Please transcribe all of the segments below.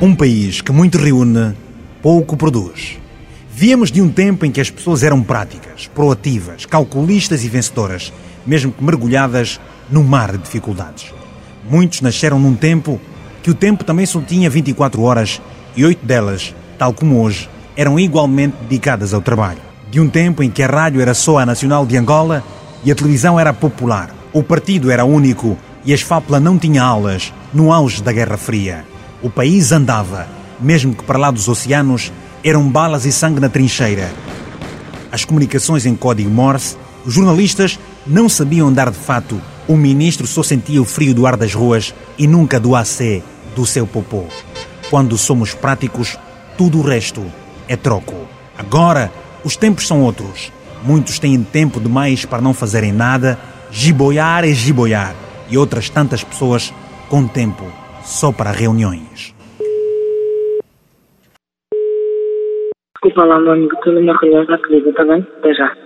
Um país que muito reúne, pouco produz. Viemos de um tempo em que as pessoas eram práticas, proativas, calculistas e vencedoras, mesmo que mergulhadas num mar de dificuldades. Muitos nasceram num tempo que o tempo também só tinha 24 horas e oito delas, tal como hoje, eram igualmente dedicadas ao trabalho. De um tempo em que a rádio era só a nacional de Angola e a televisão era popular. O partido era único e a esfápula não tinha aulas no auge da Guerra Fria. O país andava, mesmo que para lá dos oceanos eram balas e sangue na trincheira. As comunicações em código Morse, os jornalistas não sabiam andar de fato, o ministro só sentia o frio do ar das ruas e nunca do AC do seu popô. Quando somos práticos, tudo o resto é troco. Agora, os tempos são outros. Muitos têm tempo demais para não fazerem nada, giboiar é giboiar. E outras tantas pessoas com tempo só para reuniões. Desculpa lá, meu amigo, estou numa reunião, já te ligo, está bem? Até já.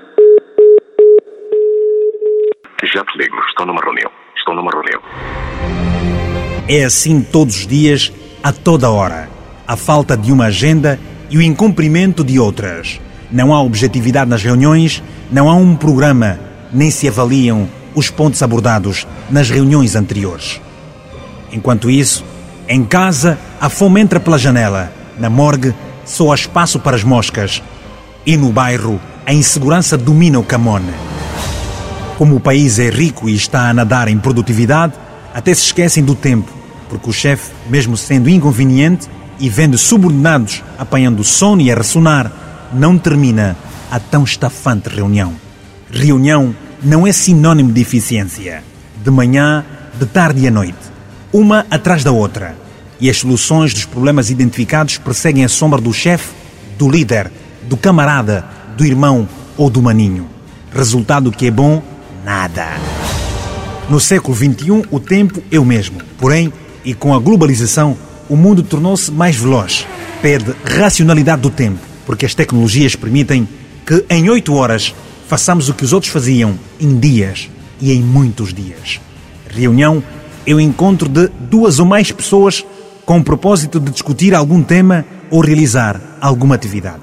Já te ligo, estou numa reunião. Estou numa reunião. É assim todos os dias, a toda hora. A falta de uma agenda e o incumprimento de outras. Não há objetividade nas reuniões, não há um programa, nem se avaliam os pontos abordados nas reuniões anteriores. Enquanto isso, em casa, a fome entra pela janela. Na morgue, só há espaço para as moscas. E no bairro, a insegurança domina o camone. Como o país é rico e está a nadar em produtividade, até se esquecem do tempo, porque o chefe, mesmo sendo inconveniente e vendo subordinados apanhando sono e a ressonar, não termina a tão estafante reunião. Reunião não é sinônimo de eficiência. De manhã, de tarde e à noite. Uma atrás da outra. E as soluções dos problemas identificados perseguem a sombra do chefe, do líder, do camarada, do irmão ou do maninho. Resultado que é bom? Nada. No século XXI, o tempo é o mesmo. Porém, e com a globalização, o mundo tornou-se mais veloz. Perde racionalidade do tempo, porque as tecnologias permitem que em oito horas façamos o que os outros faziam em dias e em muitos dias. Reunião é o encontro de duas ou mais pessoas com o propósito de discutir algum tema ou realizar alguma atividade.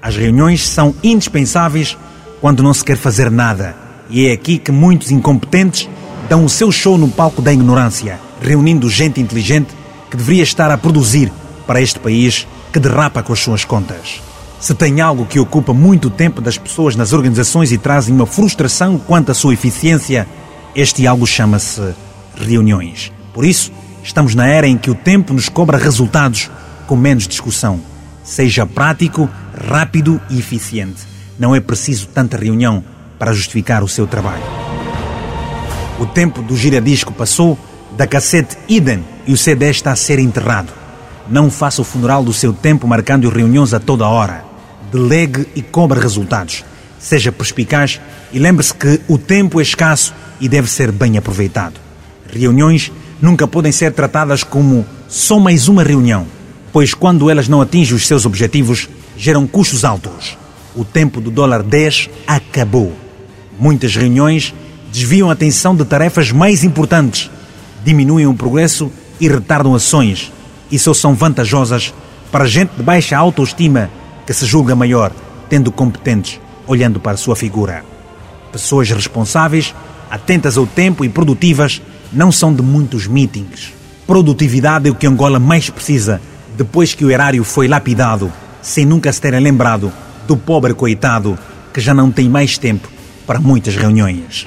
As reuniões são indispensáveis quando não se quer fazer nada, e é aqui que muitos incompetentes dão o seu show no palco da ignorância, reunindo gente inteligente que deveria estar a produzir para este país que derrapa com as suas contas. Se tem algo que ocupa muito tempo das pessoas nas organizações e trazem uma frustração quanto à sua eficiência, este algo chama-se reuniões. Por isso, estamos na era em que o tempo nos cobra resultados com menos discussão. Seja prático, rápido e eficiente. Não é preciso tanta reunião para justificar o seu trabalho. O tempo do giradisco passou, da cassete idem e o CD está a ser enterrado. Não faça o funeral do seu tempo marcando reuniões a toda hora. Delegue e cobre resultados. Seja perspicaz e lembre-se que o tempo é escasso e deve ser bem aproveitado. Reuniões nunca podem ser tratadas como só mais uma reunião, pois quando elas não atingem os seus objetivos, geram custos altos. O tempo do dólar 10 acabou. Muitas reuniões desviam a atenção de tarefas mais importantes, diminuem o progresso e retardam ações, e só são vantajosas para gente de baixa autoestima que se julga maior, tendo competentes olhando para sua figura. Pessoas responsáveis, atentas ao tempo e produtivas não são de muitos meetings. Produtividade é o que Angola mais precisa depois que o erário foi lapidado, sem nunca se terem lembrado do pobre coitado que já não tem mais tempo para muitas reuniões.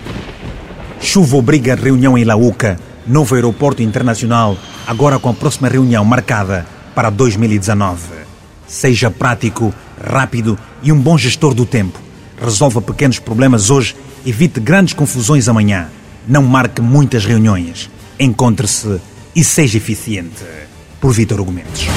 Chuva obriga reunião em Lauca, novo aeroporto internacional, agora com a próxima reunião marcada para 2019. Seja prático, rápido e um bom gestor do tempo. Resolva pequenos problemas hoje, evite grandes confusões amanhã. Não marque muitas reuniões. Encontre-se e seja eficiente. Por Vitor Argumentos.